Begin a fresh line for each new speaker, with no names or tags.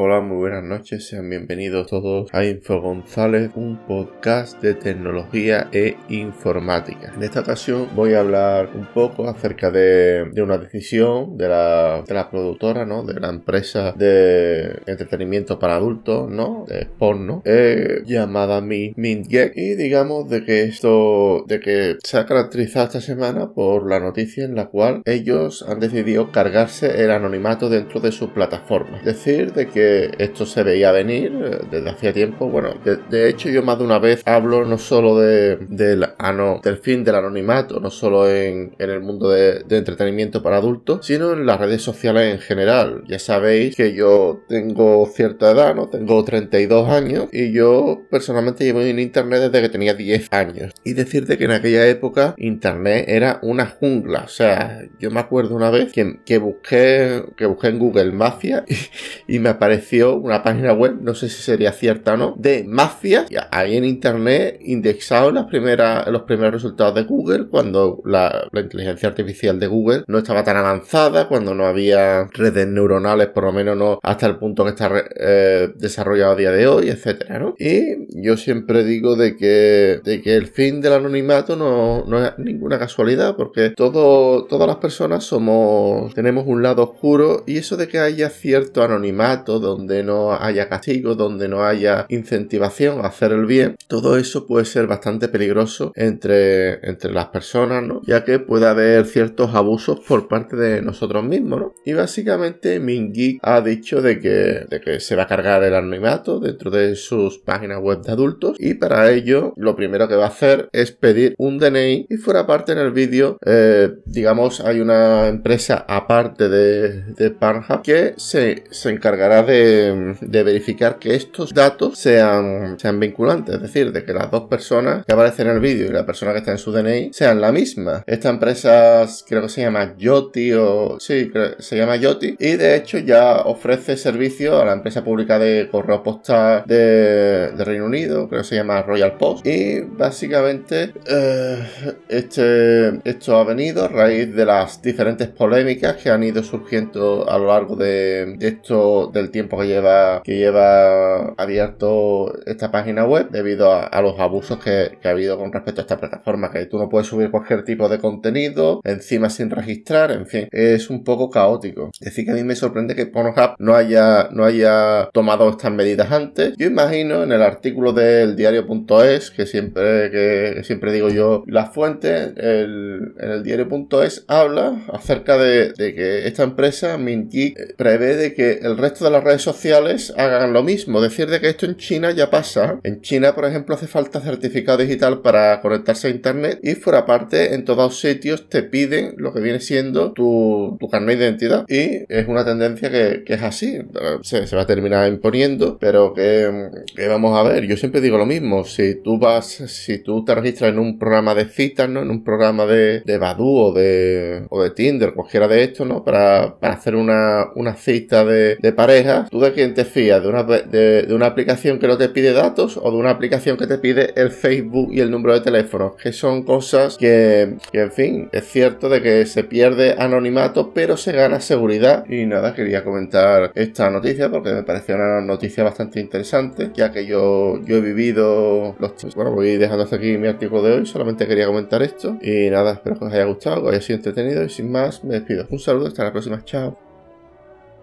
Hola, muy buenas noches, sean bienvenidos todos a Info González, un podcast de tecnología e informática. En esta ocasión voy a hablar un poco acerca de, una decisión de la, de la, productora, ¿no? De la empresa de entretenimiento para adultos, ¿no? De porno, eh, llamada MintGek. Y digamos de que esto, de que se ha caracterizado esta semana por la noticia en la cual ellos han decidido cargarse el anonimato dentro de su plataforma. Es decir, de que esto se veía venir eh, desde hacía tiempo. Bueno, de, hecho yo más de una vez hablo no solo de, del, fin del anonimato, no solo en, el mundo de, entretenimiento para adultos, sino en las redes sociales en general. Ya sabéis que yo tengo cierta edad, ¿no? Tengo 32 años y yo personalmente llevo en Internet desde que tenía 10 años. Y decirte que en aquella época Internet era una jungla. O sea, yo me acuerdo una vez que, que busqué, que busqué en Google Mafia y, y me apareció una página web, no sé si sería cierta o no, de mafias ahí en internet indexado las primeras, los primeros resultados de Google cuando la, inteligencia artificial de Google no estaba tan avanzada, cuando no había redes neuronales, por lo menos no hasta el punto que está eh, desarrollado a día de hoy, etcétera, ¿no? Y yo siempre digo de que, de que el fin del anonimato no, no es ninguna casualidad, porque todo, todas las personas somos, tenemos un lado oscuro y eso de que haya cierto anonimato, donde no haya castigo, donde no haya incentivación a hacer el bien, todo eso puede ser bastante peligroso entre, entre las personas, ¿no? Ya que puede haber ciertos abusos por parte de nosotros mismos, ¿no? Y básicamente Mingeek ha dicho de que, de que se va a cargar el anonimato dentro de sus páginas web de adultos y para ello lo primero que va a hacer es pedir un DNI y fuera parte en el vídeo, eh, digamos, hay una empresa aparte de, de Pornhub que se, se encargará de verificar que estos datos sean, sean vinculantes, es decir, de que las dos personas que aparecen en el vídeo y la persona que está en su DNI sean la misma. Esta empresa creo que se llama Yoti o sí, se llama Yoti y de hecho ya ofrece servicio a la empresa pública de correo postal de, Reino Unido, creo que se llama Royal Post y básicamente eh, este, esto ha venido a raíz de las diferentes polémicas que han ido surgiendo a lo largo de esto del tiempo que lleva, que lleva abierto esta página web debido a, los abusos que, ha habido con respecto a esta plataforma, que tú no puedes subir cualquier tipo de contenido, encima sin registrar, en fin, es un poco caótico. Es decir, que a mí me sorprende que Pornhub no haya, no haya tomado estas medidas antes. Yo imagino en el artículo del diario.es, que siempre, que, siempre digo yo, la fuente, el, en el diario.es habla acerca de, que esta empresa, MintGeek, prevé de que el resto de las redes sociales hagan lo mismo. Decir de que esto en China ya pasa. En China, por ejemplo, hace falta certificado digital para conectarse a Internet y fuera parte, en todos sitios te piden lo que viene siendo tu, tu carnet de identidad. Y es una tendencia que, es así. Se, va a terminar imponiendo, pero que, vamos a ver. Yo siempre digo lo mismo. Si tú vas, si tú te registras en un programa de citas, ¿no? En un programa de, de Badu o de, o de Tinder, cualquiera de estos, ¿no? Para, hacer una, una cita de, de pareja, ¿Tú de quién te fías? ¿De una, de, una aplicación que no te pide datos o de una aplicación que te pide el Facebook y el número de teléfono? Que son cosas que, que, en fin, es cierto de que se pierde anonimato, pero se gana seguridad. Y nada, quería comentar esta noticia porque me pareció una noticia bastante interesante, ya que yo, yo he vivido los... Bueno, voy dejando hasta aquí mi artículo de hoy, solamente quería comentar esto. Y nada, espero que os haya gustado, que os haya sido entretenido y sin más, me despido. Un saludo, hasta la próxima, chao.